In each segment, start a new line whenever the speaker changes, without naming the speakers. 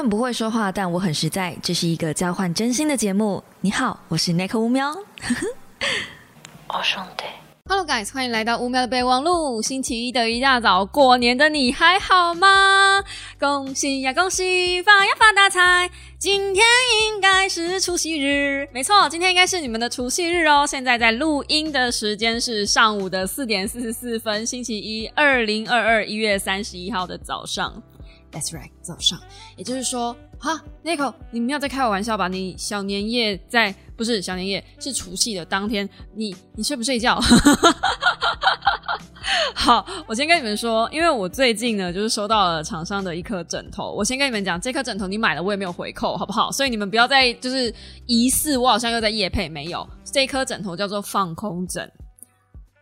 很不会说话，但我很实在。这是一个交换真心的节目。你好，我是 Nick 乌喵。
哦兄弟。
Hello guys，欢迎来到乌喵的备忘录。星期一的一大早，过年的你还好吗？恭喜呀恭喜，发呀发大财！今天应该是除夕日，没错，今天应该是你们的除夕日哦。现在在录音的时间是上午的四点四十四分，星期一，二零二二一月三十一号的早上。That's right，早上，也就是说，哈，Nico，你没有在开我玩笑吧？你小年夜在不是小年夜，是除夕的当天，你你睡不睡觉？好，我先跟你们说，因为我最近呢，就是收到了厂商的一颗枕头。我先跟你们讲，这颗枕头你买了，我也没有回扣，好不好？所以你们不要再就是疑似我好像又在夜配，没有。这颗枕头叫做放空枕。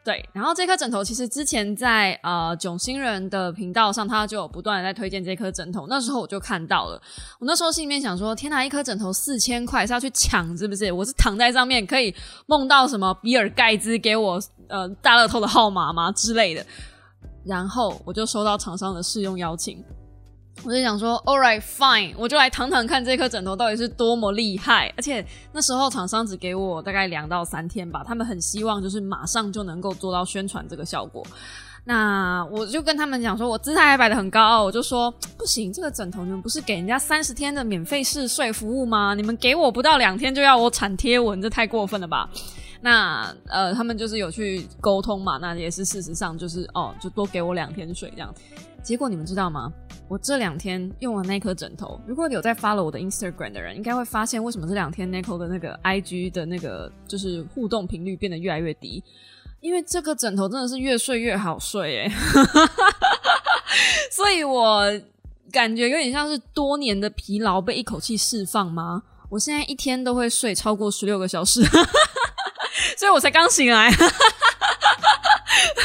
对，然后这颗枕头其实之前在呃囧星人的频道上，他就有不断的在推荐这颗枕头。那时候我就看到了，我那时候心里面想说：天哪，一颗枕头四千块是要去抢是不是？我是躺在上面可以梦到什么比尔盖茨给我呃大乐透的号码吗之类的？然后我就收到厂商的试用邀请。我就想说，All right, fine，我就来躺躺看这颗枕头到底是多么厉害。而且那时候厂商只给我大概两到三天吧，他们很希望就是马上就能够做到宣传这个效果。那我就跟他们讲说，我姿态还摆得很高傲，我就说不行，这个枕头你们不是给人家三十天的免费试睡服务吗？你们给我不到两天就要我产贴文，这太过分了吧？那呃，他们就是有去沟通嘛，那也是事实上就是哦，就多给我两天睡这样。结果你们知道吗？我这两天用了那颗枕头。如果有在 follow 我的 Instagram 的人，应该会发现为什么这两天 Nico 的那个 IG 的那个就是互动频率变得越来越低。因为这个枕头真的是越睡越好睡诶，所以我感觉有点像是多年的疲劳被一口气释放吗？我现在一天都会睡超过十六个小时，所以我才刚醒来。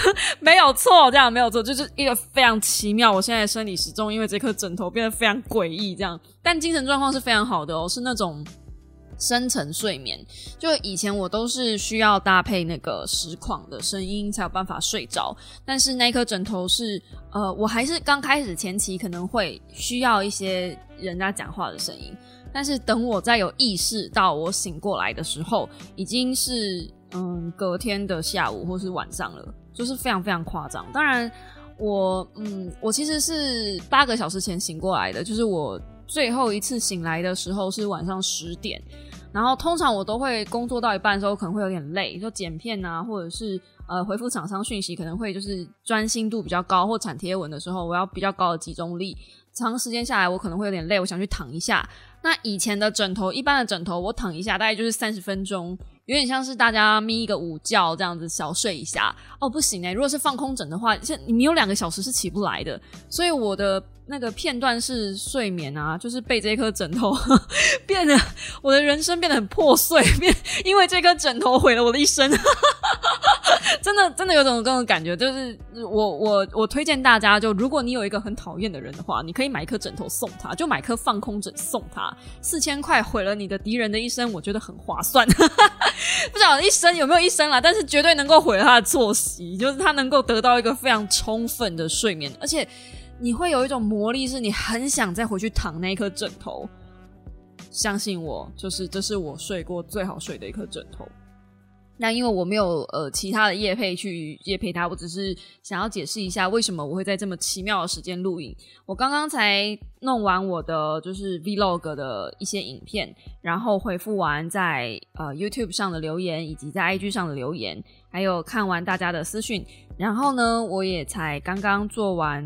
没有错，这样没有错，就是一个非常奇妙。我现在生理时钟因为这颗枕头变得非常诡异，这样，但精神状况是非常好的哦，是那种深层睡眠。就以前我都是需要搭配那个实况的声音才有办法睡着，但是那颗枕头是呃，我还是刚开始前期可能会需要一些人家讲话的声音，但是等我再有意识到我醒过来的时候，已经是嗯隔天的下午或是晚上了。就是非常非常夸张。当然，我嗯，我其实是八个小时前醒过来的，就是我最后一次醒来的时候是晚上十点。然后通常我都会工作到一半的时候可能会有点累，就剪片啊，或者是呃回复厂商讯息，可能会就是专心度比较高，或产贴文的时候，我要比较高的集中力。长时间下来，我可能会有点累，我想去躺一下。那以前的枕头，一般的枕头，我躺一下大概就是三十分钟。有点像是大家眯一个午觉这样子小睡一下哦，不行哎！如果是放空枕的话，现你有两个小时是起不来的，所以我的那个片段式睡眠啊，就是被这颗枕头 变得我的人生变得很破碎，变因为这颗枕头毁了我的一生，真的真的有种这种感觉，就是我我我推荐大家，就如果你有一个很讨厌的人的话，你可以买一颗枕头送他，就买颗放空枕送他，四千块毁了你的敌人的一生，我觉得很划算。不晓得一生有没有一生啦，但是绝对能够毁了他的作息，就是他能够得到一个非常充分的睡眠，而且你会有一种魔力，是你很想再回去躺那一颗枕头。相信我，就是这是我睡过最好睡的一颗枕头。那因为我没有呃其他的夜配去夜配它，我只是想要解释一下为什么我会在这么奇妙的时间录影。我刚刚才弄完我的就是 vlog 的一些影片，然后回复完在呃 YouTube 上的留言，以及在 IG 上的留言，还有看完大家的私讯，然后呢，我也才刚刚做完，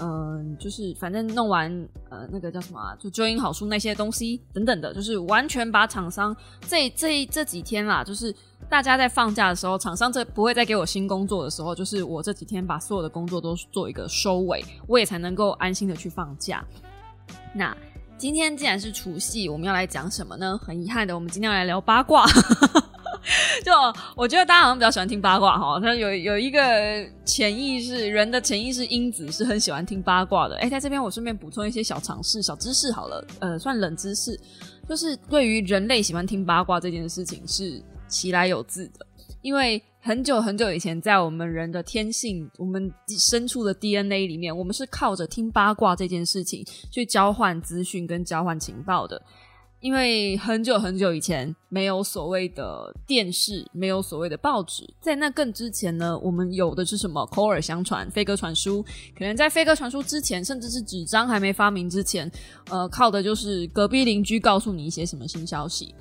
嗯、就是反正弄完呃那个叫什么、就纠音好书那些东西等等的，就是完全把厂商这这这几天啦，就是。大家在放假的时候，厂商这不会再给我新工作的时候，就是我这几天把所有的工作都做一个收尾，我也才能够安心的去放假。那今天既然是除夕，我们要来讲什么呢？很遗憾的，我们今天要来聊八卦。就我觉得大家好像比较喜欢听八卦哈，它有有一个潜意识，人的潜意识因子是很喜欢听八卦的。哎，在这边我顺便补充一些小常识、小知识好了，呃，算冷知识，就是对于人类喜欢听八卦这件事情是。其来有自的，因为很久很久以前，在我们人的天性，我们深处的 DNA 里面，我们是靠着听八卦这件事情去交换资讯跟交换情报的。因为很久很久以前没有所谓的电视，没有所谓的报纸，在那更之前呢，我们有的是什么口耳相传、飞鸽传书。可能在飞鸽传书之前，甚至是纸张还没发明之前，呃，靠的就是隔壁邻居告诉你一些什么新消息。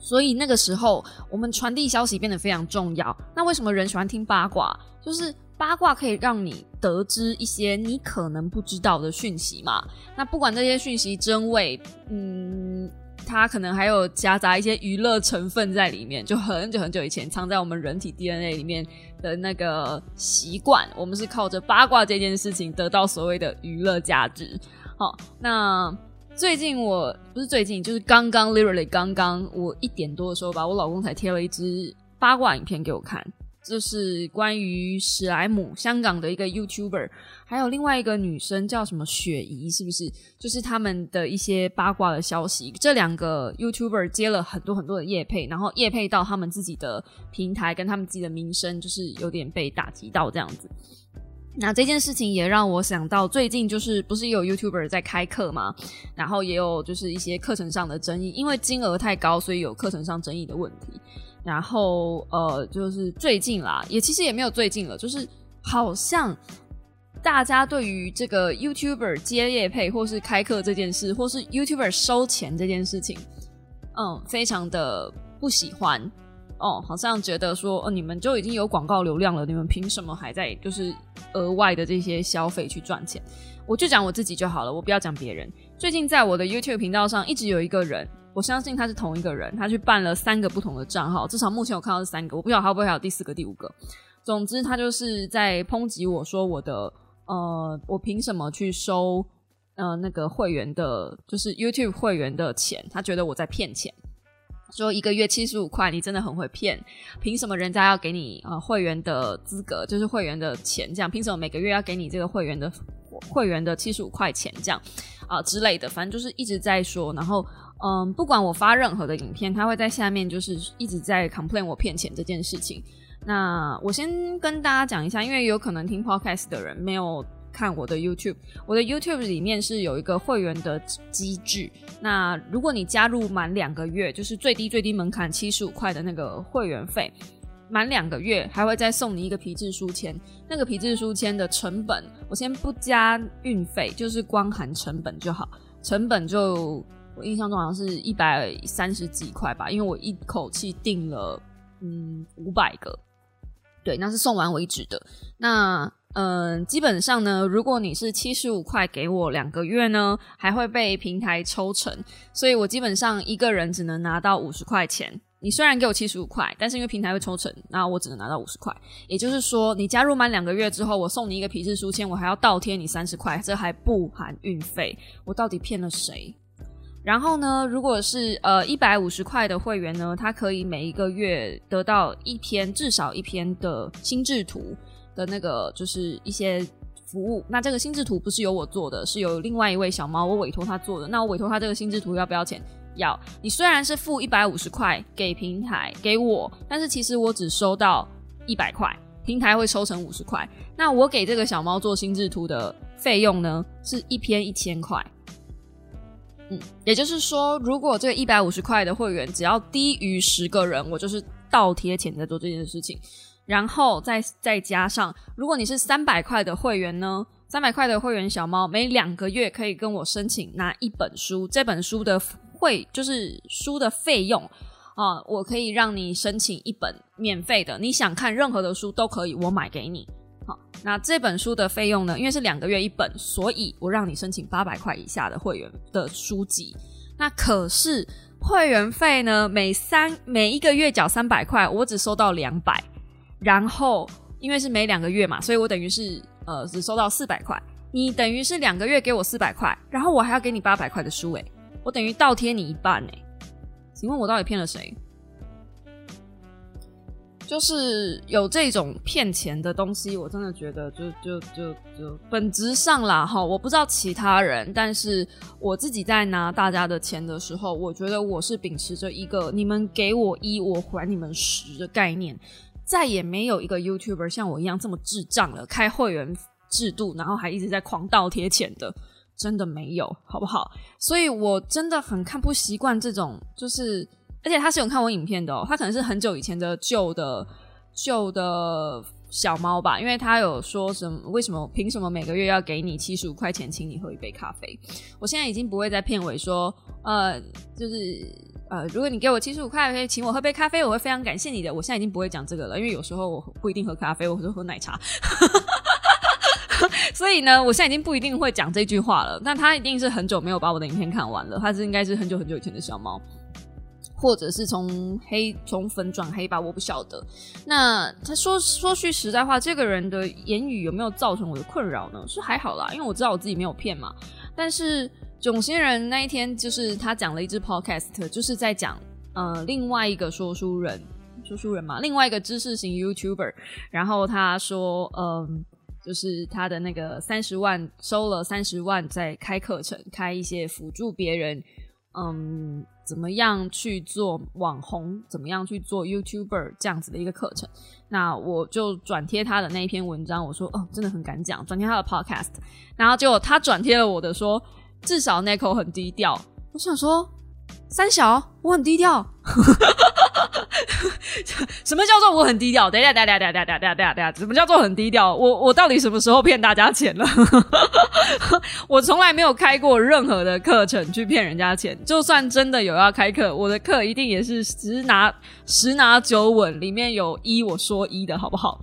所以那个时候，我们传递消息变得非常重要。那为什么人喜欢听八卦？就是八卦可以让你得知一些你可能不知道的讯息嘛。那不管这些讯息真伪，嗯，它可能还有夹杂一些娱乐成分在里面。就很久很久以前，藏在我们人体 DNA 里面的那个习惯，我们是靠着八卦这件事情得到所谓的娱乐价值。好，那。最近我不是最近，就是刚刚，literally 刚刚，我一点多的时候吧，我老公才贴了一支八卦影片给我看，就是关于史莱姆，香港的一个 YouTuber，还有另外一个女生叫什么雪姨，是不是？就是他们的一些八卦的消息。这两个 YouTuber 接了很多很多的业配，然后业配到他们自己的平台，跟他们自己的名声，就是有点被打击到这样子。那这件事情也让我想到，最近就是不是有 YouTuber 在开课吗？然后也有就是一些课程上的争议，因为金额太高，所以有课程上争议的问题。然后呃，就是最近啦，也其实也没有最近了，就是好像大家对于这个 YouTuber 接业配或是开课这件事，或是 YouTuber 收钱这件事情，嗯，非常的不喜欢。哦，好像觉得说，哦，你们就已经有广告流量了，你们凭什么还在就是额外的这些消费去赚钱？我就讲我自己就好了，我不要讲别人。最近在我的 YouTube 频道上，一直有一个人，我相信他是同一个人，他去办了三个不同的账号，至少目前我看到是三个，我不晓得会不会还有第四个、第五个。总之，他就是在抨击我说我的，呃，我凭什么去收呃那个会员的，就是 YouTube 会员的钱？他觉得我在骗钱。说一个月七十五块，你真的很会骗。凭什么人家要给你呃会员的资格，就是会员的钱这样？凭什么每个月要给你这个会员的会员的七十五块钱这样啊之类的？反正就是一直在说。然后嗯，不管我发任何的影片，他会在下面就是一直在 complain 我骗钱这件事情。那我先跟大家讲一下，因为有可能听 podcast 的人没有。看我的 YouTube，我的 YouTube 里面是有一个会员的机制。那如果你加入满两个月，就是最低最低门槛七十五块的那个会员费，满两个月还会再送你一个皮质书签。那个皮质书签的成本，我先不加运费，就是光含成本就好。成本就我印象中好像是一百三十几块吧，因为我一口气订了嗯五百个，对，那是送完为止的。那嗯，基本上呢，如果你是七十五块给我两个月呢，还会被平台抽成，所以我基本上一个人只能拿到五十块钱。你虽然给我七十五块，但是因为平台会抽成，那我只能拿到五十块。也就是说，你加入满两个月之后，我送你一个皮质书签，我还要倒贴你三十块，这还不含运费。我到底骗了谁？然后呢，如果是呃一百五十块的会员呢，他可以每一个月得到一篇至少一篇的心智图。的那个就是一些服务，那这个心智图不是由我做的，是由另外一位小猫我委托他做的。那我委托他这个心智图要不要钱？要。你虽然是付一百五十块给平台给我，但是其实我只收到一百块，平台会抽成五十块。那我给这个小猫做心智图的费用呢，是一篇一千块。嗯，也就是说，如果这个一百五十块的会员只要低于十个人，我就是倒贴钱在做这件事情。然后再再加上，如果你是三百块的会员呢，三百块的会员小猫每两个月可以跟我申请拿一本书，这本书的会就是书的费用啊，我可以让你申请一本免费的，你想看任何的书都可以，我买给你。好，那这本书的费用呢，因为是两个月一本，所以我让你申请八百块以下的会员的书籍。那可是会员费呢，每三每一个月缴三百块，我只收到两百。然后，因为是每两个月嘛，所以我等于是呃只收到四百块。你等于是两个月给我四百块，然后我还要给你八百块的书诶，我等于倒贴你一半诶。请问我到底骗了谁？就是有这种骗钱的东西，我真的觉得就就就就本质上啦哈，我不知道其他人，但是我自己在拿大家的钱的时候，我觉得我是秉持着一个你们给我一，我还你们十的概念。再也没有一个 YouTuber 像我一样这么智障了，开会员制度，然后还一直在狂倒贴钱的，真的没有，好不好？所以我真的很看不习惯这种，就是而且他是有看我影片的哦，他可能是很久以前的旧的旧的小猫吧，因为他有说什么，为什么凭什么每个月要给你七十五块钱，请你喝一杯咖啡？我现在已经不会在片尾说，呃，就是。呃，如果你给我七十五块，可以请我喝杯咖啡，我会非常感谢你的。我现在已经不会讲这个了，因为有时候我不一定喝咖啡，我会喝奶茶。所以呢，我现在已经不一定会讲这句话了。但他一定是很久没有把我的影片看完了，他是应该是很久很久以前的小猫，或者是从黑从粉转黑吧，我不晓得。那他说说句实在话，这个人的言语有没有造成我的困扰呢？是还好啦，因为我知道我自己没有骗嘛。但是。囧星人那一天就是他讲了一支 podcast，就是在讲呃另外一个说书人，说书人嘛，另外一个知识型 YouTuber，然后他说，嗯，就是他的那个三十万收了三十万在开课程，开一些辅助别人，嗯，怎么样去做网红，怎么样去做 YouTuber 这样子的一个课程。那我就转贴他的那一篇文章，我说哦，真的很敢讲，转贴他的 podcast，然后结果他转贴了我的说。至少 Nico 很低调，我想说三小我很低调，什么叫做我很低调？等一下，等下，等下，等下，等下，等下，等下，什么叫做很低调？我我到底什么时候骗大家钱了？我从来没有开过任何的课程去骗人家钱，就算真的有要开课，我的课一定也是十拿十拿九稳，里面有一我说一的好不好？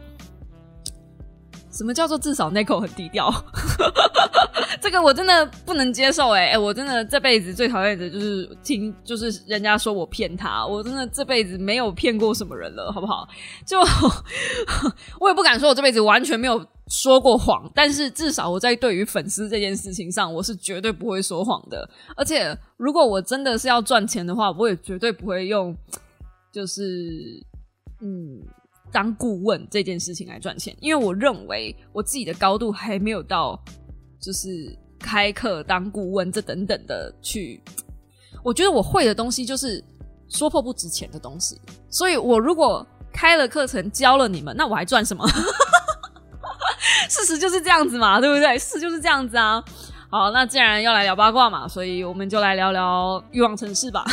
什么叫做至少 Nico 很低调？这个我真的不能接受哎哎，我真的这辈子最讨厌的就是听，就是人家说我骗他，我真的这辈子没有骗过什么人了，好不好？就 我也不敢说我这辈子完全没有说过谎，但是至少我在对于粉丝这件事情上，我是绝对不会说谎的。而且如果我真的是要赚钱的话，我也绝对不会用，就是嗯。当顾问这件事情来赚钱，因为我认为我自己的高度还没有到，就是开课当顾问这等等的去。我觉得我会的东西就是说破不值钱的东西，所以我如果开了课程教了你们，那我还赚什么？事实就是这样子嘛，对不对？事就是这样子啊。好，那既然要来聊八卦嘛，所以我们就来聊聊欲望城市吧。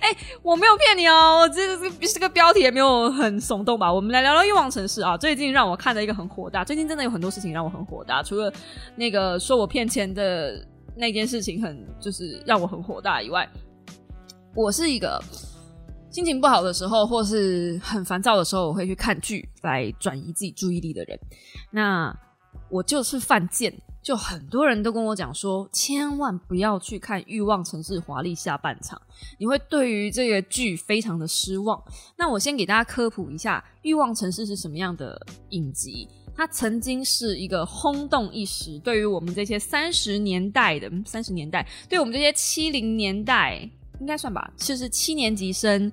哎，我没有骗你哦，这个这这个标题也没有很耸动吧？我们来聊聊欲望城市啊。最近让我看的一个很火大，最近真的有很多事情让我很火大。除了那个说我骗钱的那件事情很就是让我很火大以外，我是一个心情不好的时候或是很烦躁的时候，我会去看剧来转移自己注意力的人。那我就是犯贱。就很多人都跟我讲说，千万不要去看《欲望城市》华丽下半场，你会对于这个剧非常的失望。那我先给大家科普一下，《欲望城市》是什么样的影集？它曾经是一个轰动一时，对于我们这些三十年代的三十年代，对我们这些七零年代应该算吧，就是七年级生。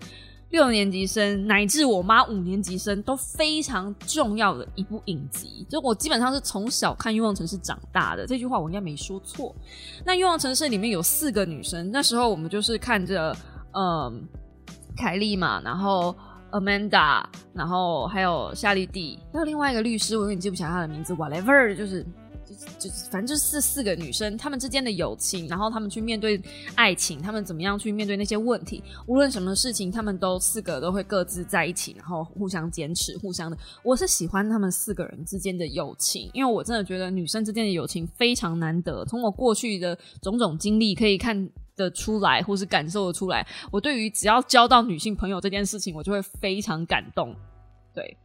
六年级生乃至我妈五年级生都非常重要的一部影集，就我基本上是从小看《欲望城市》长大的。这句话我应该没说错。那《欲望城市》里面有四个女生，那时候我们就是看着，嗯，凯莉嘛，然后 Amanda，然后还有夏丽蒂，还有另外一个律师，我有点记不起来她的名字，whatever，就是。就反正就是四四个女生，她们之间的友情，然后她们去面对爱情，她们怎么样去面对那些问题，无论什么事情，她们都四个都会各自在一起，然后互相坚持，互相的。我是喜欢她们四个人之间的友情，因为我真的觉得女生之间的友情非常难得。从我过去的种种经历可以看得出来，或是感受得出来，我对于只要交到女性朋友这件事情，我就会非常感动。对，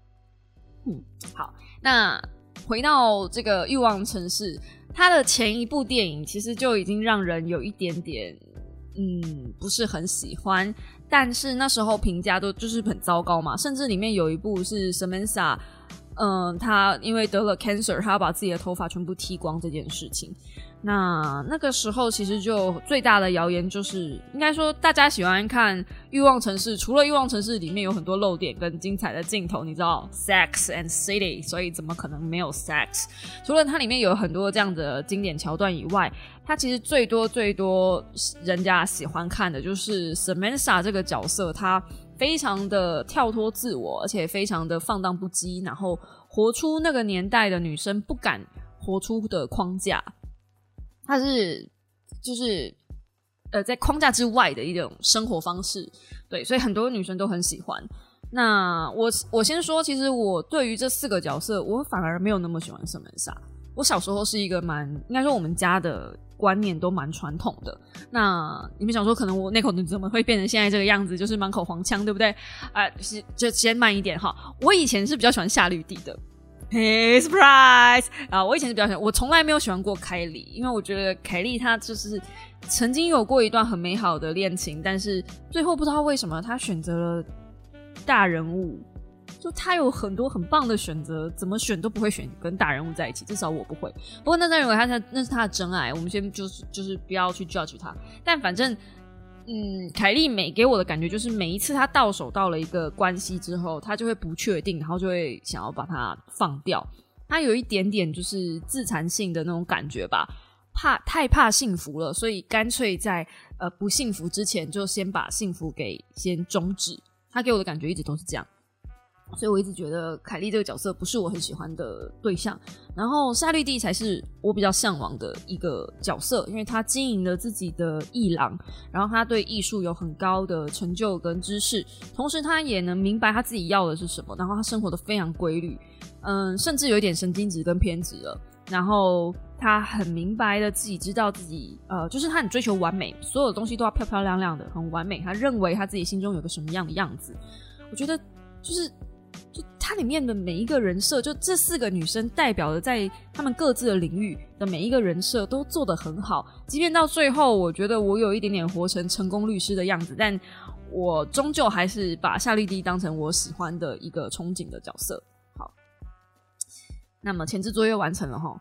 嗯，好，那。回到这个欲望城市，它的前一部电影其实就已经让人有一点点，嗯，不是很喜欢。但是那时候评价都就是很糟糕嘛，甚至里面有一部是 Samantha，嗯，他因为得了 cancer，他要把自己的头发全部剃光这件事情。那那个时候其实就最大的谣言就是，应该说大家喜欢看《欲望城市》，除了《欲望城市》里面有很多漏点跟精彩的镜头，你知道，Sex and City，所以怎么可能没有 Sex？除了它里面有很多这样的经典桥段以外，它其实最多最多人家喜欢看的就是 Samantha 这个角色，她非常的跳脱自我，而且非常的放荡不羁，然后活出那个年代的女生不敢活出的框架。它是就是呃，在框架之外的一种生活方式，对，所以很多女生都很喜欢。那我我先说，其实我对于这四个角色，我反而没有那么喜欢圣门莎。我小时候是一个蛮应该说我们家的观念都蛮传统的。那你们想说，可能我那口子怎么会变成现在这个样子，就是满口黄腔，对不对？啊，是就先慢一点哈。我以前是比较喜欢夏绿蒂的。Hey surprise！啊，我以前是比较喜欢，我从来没有喜欢过凯莉，因为我觉得凯莉她就是曾经有过一段很美好的恋情，但是最后不知道为什么她选择了大人物。就她有很多很棒的选择，怎么选都不会选跟大人物在一起，至少我不会。不过那在认为他他那是他的真爱，我们先就是就是不要去 judge 他。但反正。嗯，凯莉美给我的感觉就是，每一次她到手到了一个关系之后，她就会不确定，然后就会想要把它放掉。她有一点点就是自残性的那种感觉吧，怕太怕幸福了，所以干脆在呃不幸福之前就先把幸福给先终止。她给我的感觉一直都是这样。所以我一直觉得凯莉这个角色不是我很喜欢的对象，然后夏绿蒂才是我比较向往的一个角色，因为他经营了自己的艺廊，然后他对艺术有很高的成就跟知识，同时他也能明白他自己要的是什么，然后他生活的非常规律，嗯，甚至有一点神经质跟偏执了，然后他很明白的自己知道自己，呃，就是他很追求完美，所有东西都要漂漂亮亮的，很完美，他认为他自己心中有个什么样的样子，我觉得就是。就它里面的每一个人设，就这四个女生代表的在她们各自的领域的每一个人设都做得很好。即便到最后，我觉得我有一点点活成成功律师的样子，但我终究还是把夏绿蒂当成我喜欢的一个憧憬的角色。好，那么前置作业完成了哈。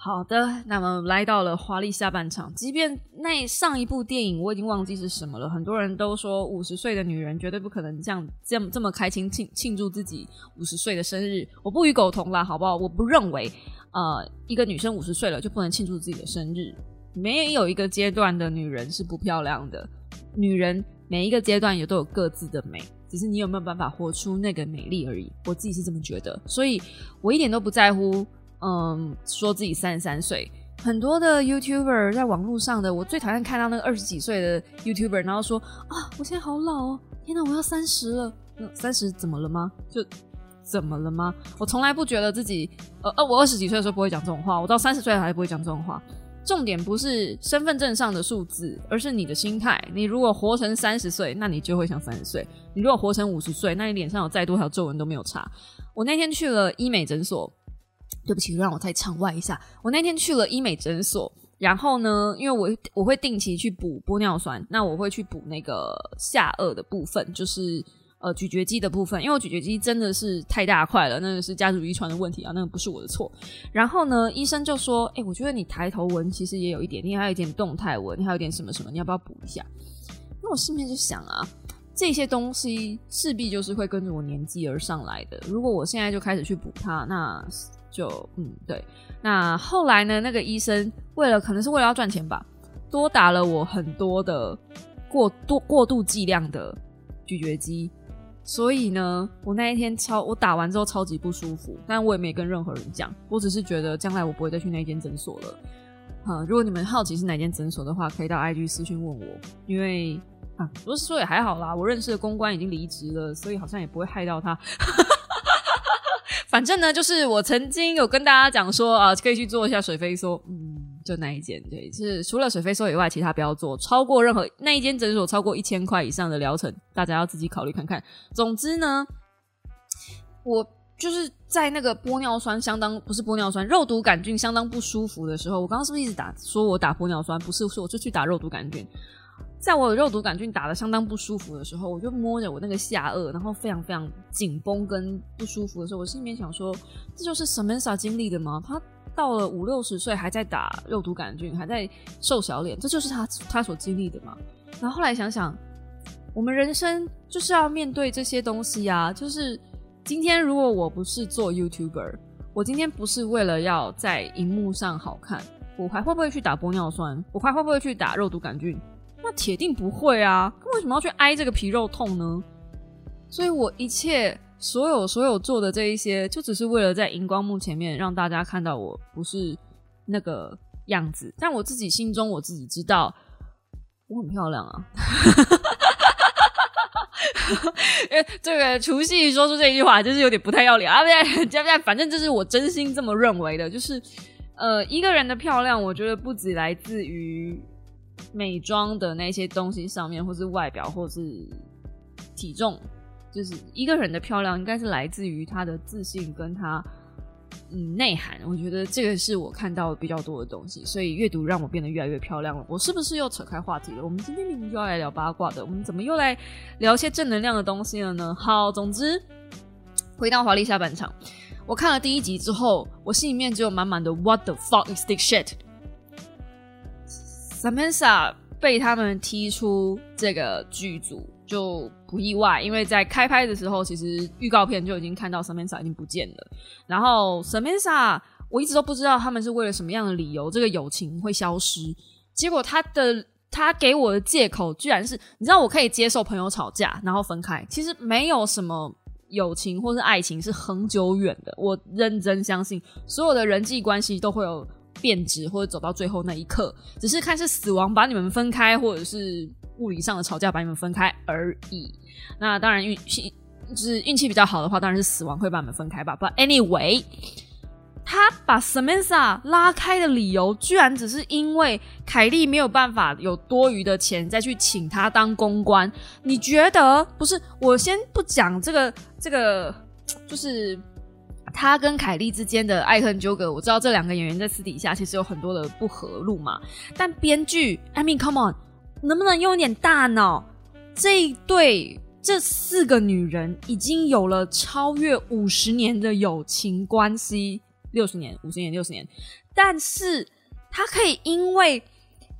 好的，那么来到了华丽下半场。即便那上一部电影我已经忘记是什么了，很多人都说五十岁的女人绝对不可能这样这么这么开心庆庆祝自己五十岁的生日。我不与苟同啦，好不好？我不认为，呃，一个女生五十岁了就不能庆祝自己的生日。没有一个阶段的女人是不漂亮的，女人每一个阶段也都有各自的美，只是你有没有办法活出那个美丽而已。我自己是这么觉得，所以我一点都不在乎。嗯，说自己三十三岁，很多的 YouTuber 在网络上的，我最讨厌看到那个二十几岁的 YouTuber，然后说啊，我现在好老哦，天哪，我要三十了，三十怎么了吗？就怎么了吗？我从来不觉得自己，呃呃，我二十几岁的时候不会讲这种话，我到三十岁还不会讲这种话。重点不是身份证上的数字，而是你的心态。你如果活成三十岁，那你就会像三十岁；你如果活成五十岁，那你脸上有再多条皱纹都没有差。我那天去了医美诊所。对不起，让我再场外一下。我那天去了医美诊所，然后呢，因为我我会定期去补玻尿酸，那我会去补那个下颚的部分，就是呃咀嚼肌的部分，因为我咀嚼肌真的是太大块了，那个是家族遗传的问题啊，那个不是我的错。然后呢，医生就说：“哎，我觉得你抬头纹其实也有一点，你还有一点动态纹，你还有点什么什么，你要不要补一下？”那我心里面就想啊，这些东西势必就是会跟着我年纪而上来的。如果我现在就开始去补它，那就嗯对，那后来呢？那个医生为了可能是为了要赚钱吧，多打了我很多的过多过度剂量的咀嚼肌，所以呢，我那一天超我打完之后超级不舒服，但我也没跟任何人讲，我只是觉得将来我不会再去那间诊所了。啊，如果你们好奇是哪间诊所的话，可以到 IG 私讯问我，因为啊，不是说也还好啦，我认识的公关已经离职了，所以好像也不会害到他。反正呢，就是我曾经有跟大家讲说啊，可以去做一下水飞梭，嗯，就那一间，对，就是除了水飞梭以外，其他不要做，超过任何那一间诊所超过一千块以上的疗程，大家要自己考虑看看。总之呢，我就是在那个玻尿酸相当不是玻尿酸，肉毒杆菌相当不舒服的时候，我刚刚是不是一直打说我打玻尿酸？不是，是我就去打肉毒杆菌。在我有肉毒杆菌打的相当不舒服的时候，我就摸着我那个下颚，然后非常非常紧绷跟不舒服的时候，我心里面想说，这就是 Samantha 经历的吗？他到了五六十岁还在打肉毒杆菌，还在瘦小脸，这就是他他所经历的嘛。然后后来想想，我们人生就是要面对这些东西啊。就是今天如果我不是做 YouTuber，我今天不是为了要在荧幕上好看，我还会不会去打玻尿酸？我还会不会去打肉毒杆菌？那铁定不会啊！为什么要去挨这个皮肉痛呢？所以我一切。所有所有做的这一些，就只是为了在荧光幕前面让大家看到我不是那个样子。但我自己心中我自己知道，我很漂亮啊！因为这个除夕说出这一句话，就是有点不太要脸啊！不对，不对，反正这是我真心这么认为的。就是呃，一个人的漂亮，我觉得不止来自于美妆的那些东西上面，或是外表，或是体重。就是一个人的漂亮，应该是来自于他的自信跟他嗯内涵。我觉得这个是我看到比较多的东西，所以阅读让我变得越来越漂亮了。我是不是又扯开话题了？我们今天明明就要来聊八卦的，我们怎么又来聊一些正能量的东西了呢？好，总之回到华丽下半场，我看了第一集之后，我心里面只有满满的 What the fuck is this shit” Samantha 被他们踢出这个剧组。就不意外，因为在开拍的时候，其实预告片就已经看到 Samantha 已经不见了。然后 Samantha，我一直都不知道他们是为了什么样的理由，这个友情会消失。结果他的他给我的借口，居然是你知道，我可以接受朋友吵架然后分开，其实没有什么友情或是爱情是恒久远的。我认真相信，所有的人际关系都会有变质或者走到最后那一刻，只是看是死亡把你们分开，或者是。物理上的吵架把你们分开而已。那当然运气就是运气比较好的话，当然是死亡会把你们分开吧。But anyway，他把 Samantha 拉开的理由，居然只是因为凯莉没有办法有多余的钱再去请他当公关。你觉得不是？我先不讲这个，这个就是他跟凯莉之间的爱恨纠葛。我知道这两个演员在私底下其实有很多的不和路嘛。但编剧，I mean come on。能不能用一点大脑？这一对这四个女人已经有了超越五十年的友情关系，六十年、五十年、六十年，但是他可以因为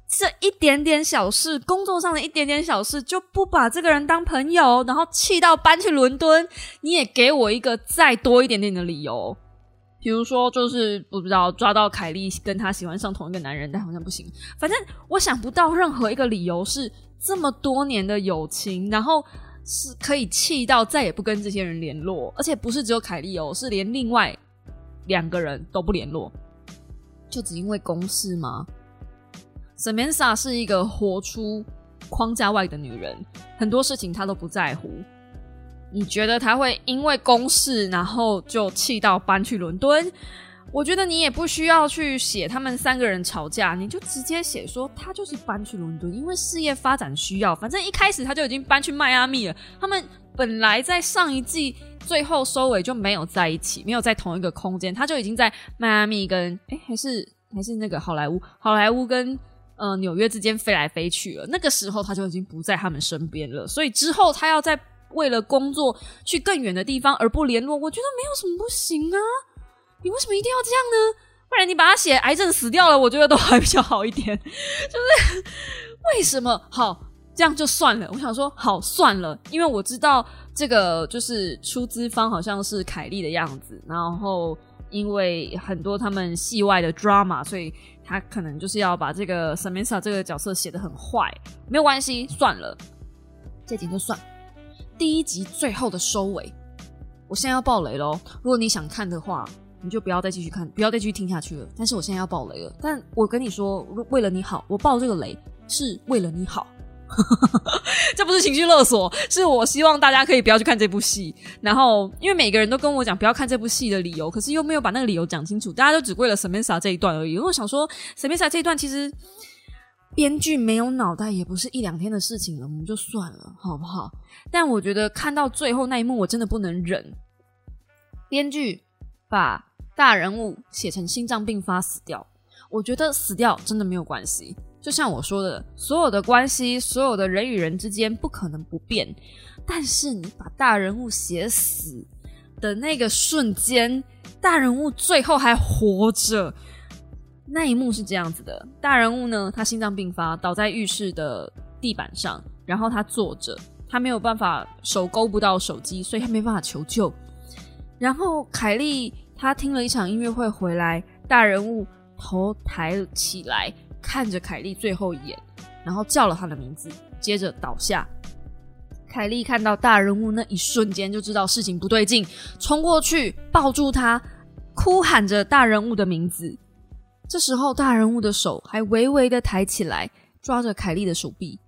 这一点点小事，工作上的一点点小事，就不把这个人当朋友，然后气到搬去伦敦。你也给我一个再多一点点的理由。比如说，就是不知道抓到凯莉跟他喜欢上同一个男人，但好像不行。反正我想不到任何一个理由是这么多年的友情，然后是可以气到再也不跟这些人联络，而且不是只有凯莉哦，是连另外两个人都不联络，就只因为公事吗？Samantha 是一个活出框架外的女人，很多事情她都不在乎。你觉得她会因为公事，然后就气到搬去伦敦？我觉得你也不需要去写他们三个人吵架，你就直接写说他就是搬去伦敦，因为事业发展需要。反正一开始他就已经搬去迈阿密了。他们本来在上一季最后收尾就没有在一起，没有在同一个空间，他就已经在迈阿密跟哎还是还是那个好莱坞，好莱坞跟呃纽约之间飞来飞去了。那个时候他就已经不在他们身边了，所以之后他要在。为了工作去更远的地方而不联络，我觉得没有什么不行啊。你为什么一定要这样呢？不然你把他写癌症死掉了，我觉得都还比较好一点。就是为什么好这样就算了？我想说好算了，因为我知道这个就是出资方好像是凯莉的样子，然后因为很多他们戏外的 drama，所以他可能就是要把这个 Samantha 这个角色写的很坏。没有关系，算了，这点就算。第一集最后的收尾，我现在要爆雷喽！如果你想看的话，你就不要再继续看，不要再继续听下去了。但是我现在要爆雷了，但我跟你说，为了你好，我爆这个雷是为了你好，这不是情绪勒索，是我希望大家可以不要去看这部戏。然后，因为每个人都跟我讲不要看这部戏的理由，可是又没有把那个理由讲清楚，大家都只为了 smsa 这一段而已。我想说 smsa 这一段其实编剧没有脑袋，也不是一两天的事情了，我们就算了，好不好？但我觉得看到最后那一幕，我真的不能忍。编剧把大人物写成心脏病发死掉，我觉得死掉真的没有关系。就像我说的，所有的关系，所有的人与人之间不可能不变。但是你把大人物写死，的那个瞬间，大人物最后还活着。那一幕是这样子的：大人物呢，他心脏病发，倒在浴室的地板上，然后他坐着，他没有办法手勾不到手机，所以他没办法求救。然后凯莉她听了一场音乐会回来，大人物头抬起来看着凯莉最后一眼，然后叫了他的名字，接着倒下。凯莉看到大人物那一瞬间就知道事情不对劲，冲过去抱住他，哭喊着大人物的名字。这时候大人物的手还微微的抬起来，抓着凯莉的手臂，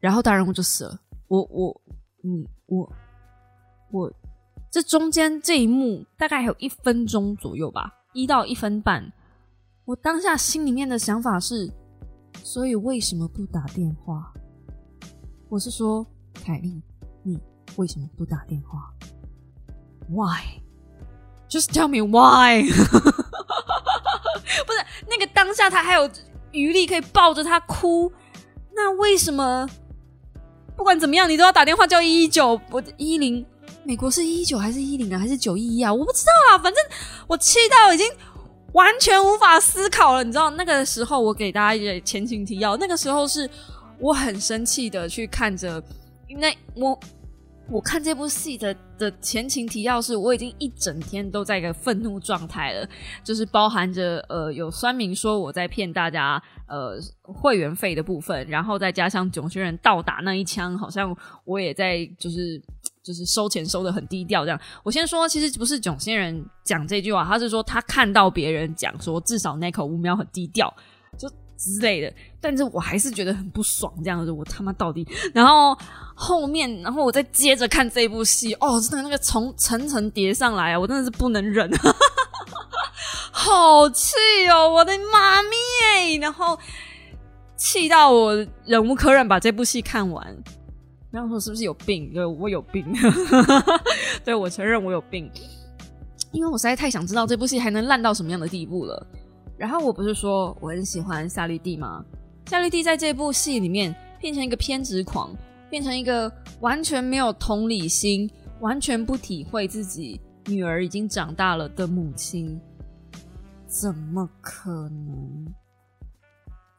然后大人物就死了。我我你我我，这中间这一幕大概还有一分钟左右吧，一到一分半。我当下心里面的想法是，所以为什么不打电话？我是说，凯莉，你为什么不打电话？Why？Just tell me why？不是那个当下，他还有余力可以抱着他哭，那为什么不管怎么样，你都要打电话叫一一九？我一零，美国是一一九还是一零啊？还是九一一啊？我不知道啊，反正我气到已经完全无法思考了。你知道那个时候，我给大家一个前情提要，那个时候是。我很生气的去看着，那我我看这部戏的的前情提要是，我已经一整天都在一个愤怒状态了，就是包含着呃有酸民说我在骗大家呃会员费的部分，然后再加上囧星人倒打那一枪，好像我也在就是就是收钱收的很低调这样。我先说，其实不是囧星人讲这句话，他是说他看到别人讲说至少那口五秒很低调，就。之类的，但是我还是觉得很不爽，这样子，我他妈到底，然后后面，然后我再接着看这部戏，哦，真的那个从层层叠上来啊，我真的是不能忍，好气哦，我的妈咪，然后气到我忍无可忍，把这部戏看完，然后说是不是有病？对，我有病，对我承认我有病，因为我实在太想知道这部戏还能烂到什么样的地步了。然后我不是说我很喜欢夏绿蒂吗？夏绿蒂在这部戏里面变成一个偏执狂，变成一个完全没有同理心、完全不体会自己女儿已经长大了的母亲，怎么可能？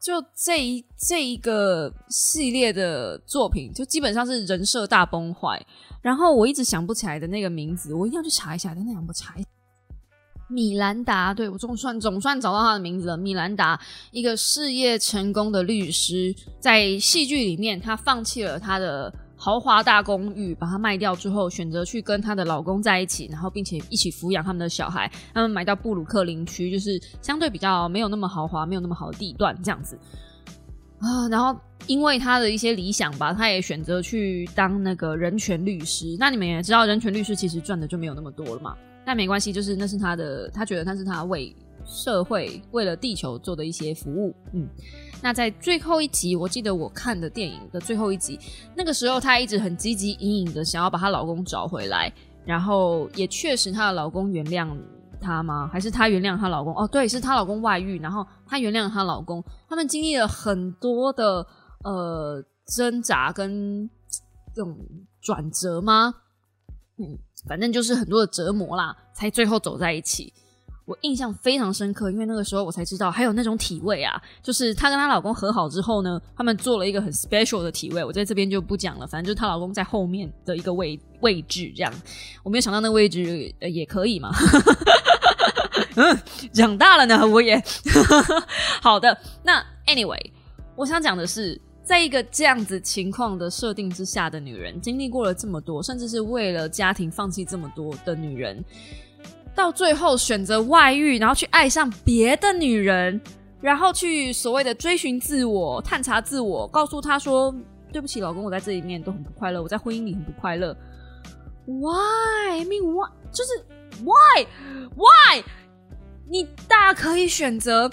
就这一这一个系列的作品，就基本上是人设大崩坏。然后我一直想不起来的那个名字，我一定要去查一下。等等，我查一下。米兰达，对我总算总算找到他的名字了。米兰达，一个事业成功的律师，在戏剧里面，他放弃了他的豪华大公寓，把它卖掉之后，选择去跟她的老公在一起，然后并且一起抚养他们的小孩。他们买到布鲁克林区，就是相对比较没有那么豪华、没有那么好的地段这样子啊。然后因为他的一些理想吧，他也选择去当那个人权律师。那你们也知道，人权律师其实赚的就没有那么多了嘛。但没关系，就是那是他的，他觉得那是他为社会、为了地球做的一些服务。嗯，那在最后一集，我记得我看的电影的最后一集，那个时候她一直很积极隐隐的想要把她老公找回来，然后也确实她的老公原谅她吗？还是她原谅她老公？哦，对，是她老公外遇，然后她原谅她老公，他们经历了很多的呃挣扎跟这种转折吗？嗯。反正就是很多的折磨啦，才最后走在一起。我印象非常深刻，因为那个时候我才知道还有那种体位啊，就是她跟她老公和好之后呢，他们做了一个很 special 的体位，我在这边就不讲了。反正就是她老公在后面的一个位位置，这样我没有想到那个位置也可以嘛。嗯，长大了呢，我也 好的。那 anyway，我想讲的是。在一个这样子情况的设定之下的女人，经历过了这么多，甚至是为了家庭放弃这么多的女人，到最后选择外遇，然后去爱上别的女人，然后去所谓的追寻自我、探查自我，告诉他说：“对不起，老公，我在这里面都很不快乐，我在婚姻里很不快乐。” Why? I mean, why? 就是 Why? Why? 你大可以选择。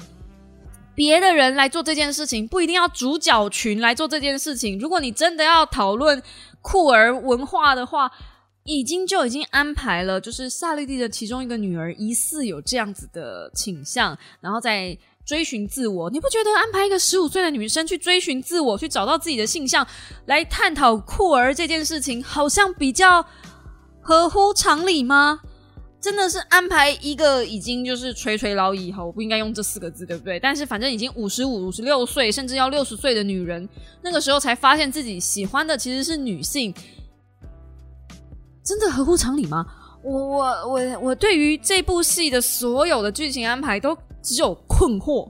别的人来做这件事情，不一定要主角群来做这件事情。如果你真的要讨论酷儿文化的话，已经就已经安排了，就是萨利蒂的其中一个女儿疑似有这样子的倾向，然后在追寻自我。你不觉得安排一个十五岁的女生去追寻自我，去找到自己的性向，来探讨酷儿这件事情，好像比较合乎常理吗？真的是安排一个已经就是垂垂老矣，好，我不应该用这四个字，对不对？但是反正已经五十五、五十六岁，甚至要六十岁的女人，那个时候才发现自己喜欢的其实是女性，真的合乎常理吗？我我我我对于这部戏的所有的剧情安排都只有困惑。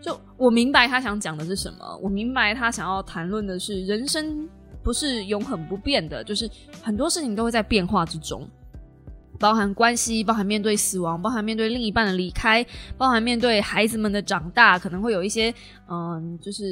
就我明白他想讲的是什么，我明白他想要谈论的是人生不是永恒不变的，就是很多事情都会在变化之中。包含关系，包含面对死亡，包含面对另一半的离开，包含面对孩子们的长大，可能会有一些，嗯，就是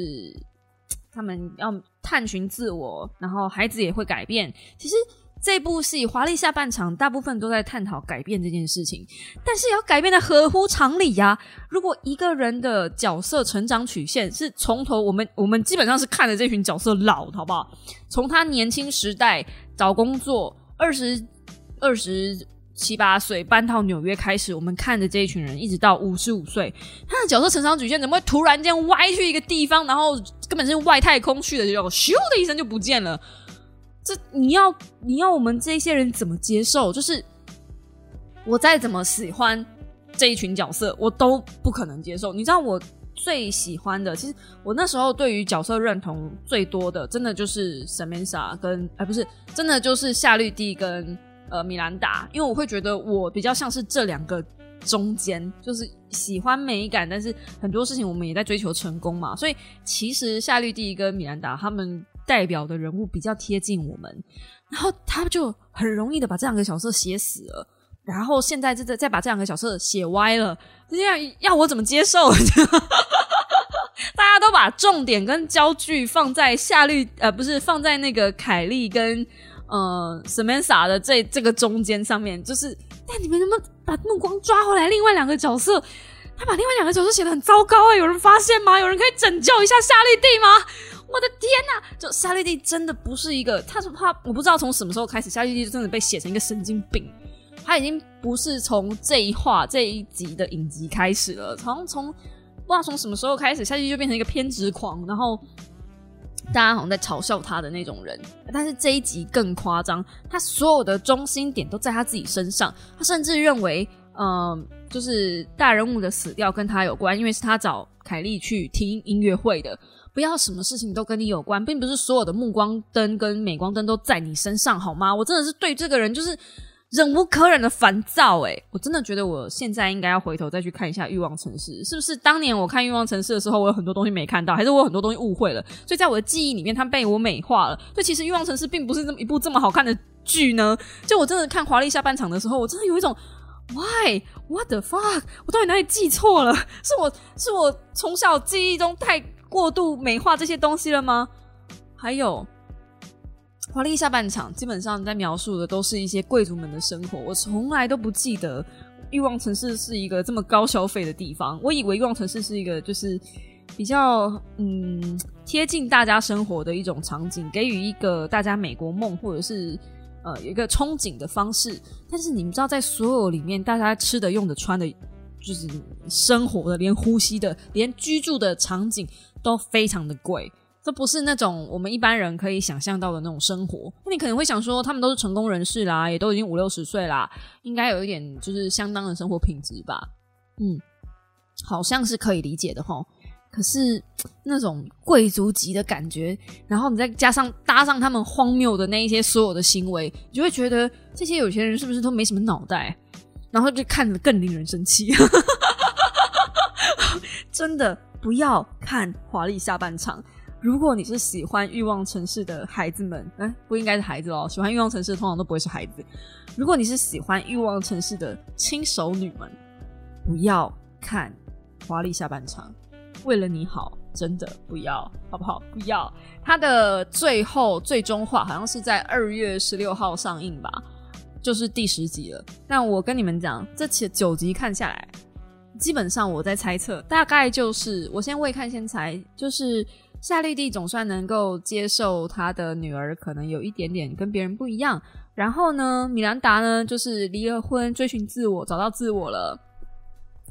他们要探寻自我，然后孩子也会改变。其实这部戏《华丽下半场》大部分都在探讨改变这件事情，但是要改变的合乎常理呀。如果一个人的角色成长曲线是从头，我们我们基本上是看着这群角色老，好不好？从他年轻时代找工作，二十二十。七八岁搬到纽约开始，我们看着这一群人，一直到五十五岁，他的角色成长曲线怎么会突然间歪去一个地方，然后根本是外太空去的，就咻的一声就不见了？这你要你要我们这些人怎么接受？就是我再怎么喜欢这一群角色，我都不可能接受。你知道我最喜欢的，其实我那时候对于角色认同最多的，真的就是 Samantha 跟哎不是，真的就是夏绿蒂跟。呃，米兰达，因为我会觉得我比较像是这两个中间，就是喜欢美感，但是很多事情我们也在追求成功嘛，所以其实夏绿蒂跟米兰达他们代表的人物比较贴近我们，然后他就很容易的把这两个角色写死了，然后现在再再把这两个角色写歪了，这样要我怎么接受？大家都把重点跟焦距放在夏绿，呃，不是放在那个凯莉跟。呃，Samantha 的这这个中间上面，就是，但你们能不能把目光抓回来？另外两个角色，他把另外两个角色写的很糟糕啊！有人发现吗？有人可以拯救一下夏绿蒂吗？我的天哪！就夏绿蒂真的不是一个，他是他，我不知道从什么时候开始，夏绿蒂就真的被写成一个神经病。他已经不是从这一话这一集的影集开始了，好像从不知道从什么时候开始，夏绿蒂就变成一个偏执狂，然后。大家好像在嘲笑他的那种人，但是这一集更夸张，他所有的中心点都在他自己身上。他甚至认为，嗯，就是大人物的死掉跟他有关，因为是他找凯莉去听音乐会的。不要什么事情都跟你有关，并不是所有的目光灯跟镁光灯都在你身上，好吗？我真的是对这个人就是。忍无可忍的烦躁，哎，我真的觉得我现在应该要回头再去看一下《欲望城市》，是不是当年我看《欲望城市》的时候，我有很多东西没看到，还是我有很多东西误会了？所以在我的记忆里面，它被我美化了。所以其实《欲望城市》并不是这么一部这么好看的剧呢。就我真的看华丽下半场的时候，我真的有一种 Why What the fuck？我到底哪里记错了？是我是我从小记忆中太过度美化这些东西了吗？还有。华丽下半场基本上在描述的都是一些贵族们的生活。我从来都不记得欲望城市是一个这么高消费的地方。我以为欲望城市是一个就是比较嗯贴近大家生活的一种场景，给予一个大家美国梦或者是呃有一个憧憬的方式。但是你们知道，在所有里面，大家吃的、用的、穿的，就是生活的，连呼吸的，连居住的场景都非常的贵。这不是那种我们一般人可以想象到的那种生活。那你可能会想说，他们都是成功人士啦，也都已经五六十岁啦，应该有一点就是相当的生活品质吧？嗯，好像是可以理解的哈。可是那种贵族级的感觉，然后你再加上搭上他们荒谬的那一些所有的行为，你就会觉得这些有钱人是不是都没什么脑袋？然后就看着更令人生气。真的不要看华丽下半场。如果你是喜欢欲望城市的孩子们，哎，不应该是孩子哦。喜欢欲望城市通常都不会是孩子。如果你是喜欢欲望城市的轻熟女们，不要看华丽下半场。为了你好，真的不要，好不好？不要。它的最后最终话好像是在二月十六号上映吧，就是第十集了。但我跟你们讲，这七九集看下来，基本上我在猜测，大概就是我先未看先猜，就是。夏绿蒂总算能够接受她的女儿可能有一点点跟别人不一样，然后呢，米兰达呢就是离了婚，追寻自我，找到自我了，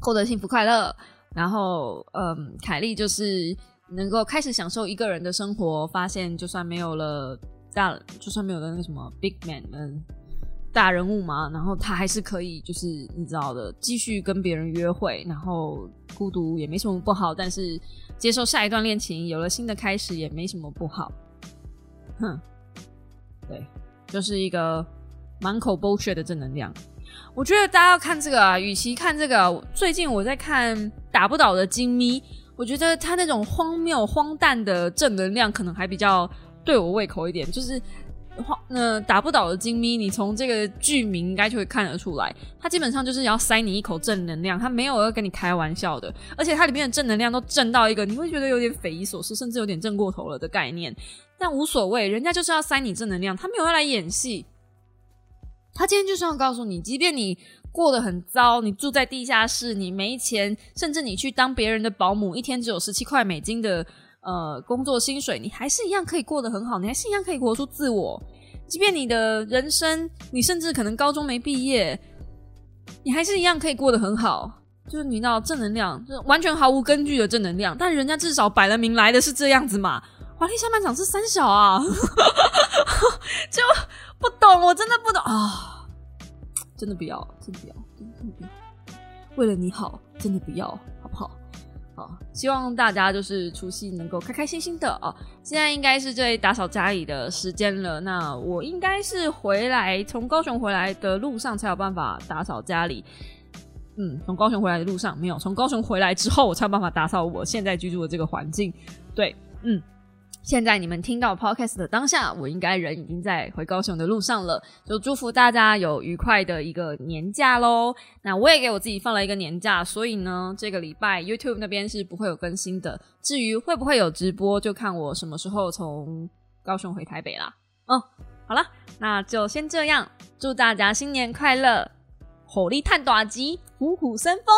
获得幸福快乐。然后，嗯，凯莉就是能够开始享受一个人的生活，发现就算没有了大，就算没有了那个什么 big man，嗯，大人物嘛，然后他还是可以，就是你知道的，继续跟别人约会，然后孤独也没什么不好，但是接受下一段恋情，有了新的开始也没什么不好。哼，对，就是一个满口 bullshit 的正能量。我觉得大家要看这个啊，与其看这个，最近我在看《打不倒的金咪》，我觉得他那种荒谬荒诞的正能量，可能还比较对我胃口一点，就是。那打不倒的金咪，你从这个剧名应该就会看得出来，它基本上就是要塞你一口正能量，它没有要跟你开玩笑的，而且它里面的正能量都正到一个你会觉得有点匪夷所思，甚至有点正过头了的概念。但无所谓，人家就是要塞你正能量，他没有要来演戏，他今天就是要告诉你，即便你过得很糟，你住在地下室，你没钱，甚至你去当别人的保姆，一天只有十七块美金的。呃，工作薪水你还是一样可以过得很好，你还是一样可以活出自我。即便你的人生，你甚至可能高中没毕业，你还是一样可以过得很好。就是你知道正能量，就完全毫无根据的正能量。但人家至少摆了明来的是这样子嘛。华丽下半场是三小啊，就不懂，我真的不懂啊，真的不要，真的不要，真的不要，为了你好，真的不要，好不好？好希望大家就是除夕能够开开心心的哦。现在应该是最打扫家里的时间了，那我应该是回来从高雄回来的路上才有办法打扫家里。嗯，从高雄回来的路上没有，从高雄回来之后我才有办法打扫我现在居住的这个环境。对，嗯。现在你们听到 podcast 的当下，我应该人已经在回高雄的路上了。就祝福大家有愉快的一个年假喽。那我也给我自己放了一个年假，所以呢，这个礼拜 YouTube 那边是不会有更新的。至于会不会有直播，就看我什么时候从高雄回台北啦。嗯，好了，那就先这样。祝大家新年快乐，火力探短机，虎虎生风。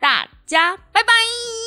大家拜拜。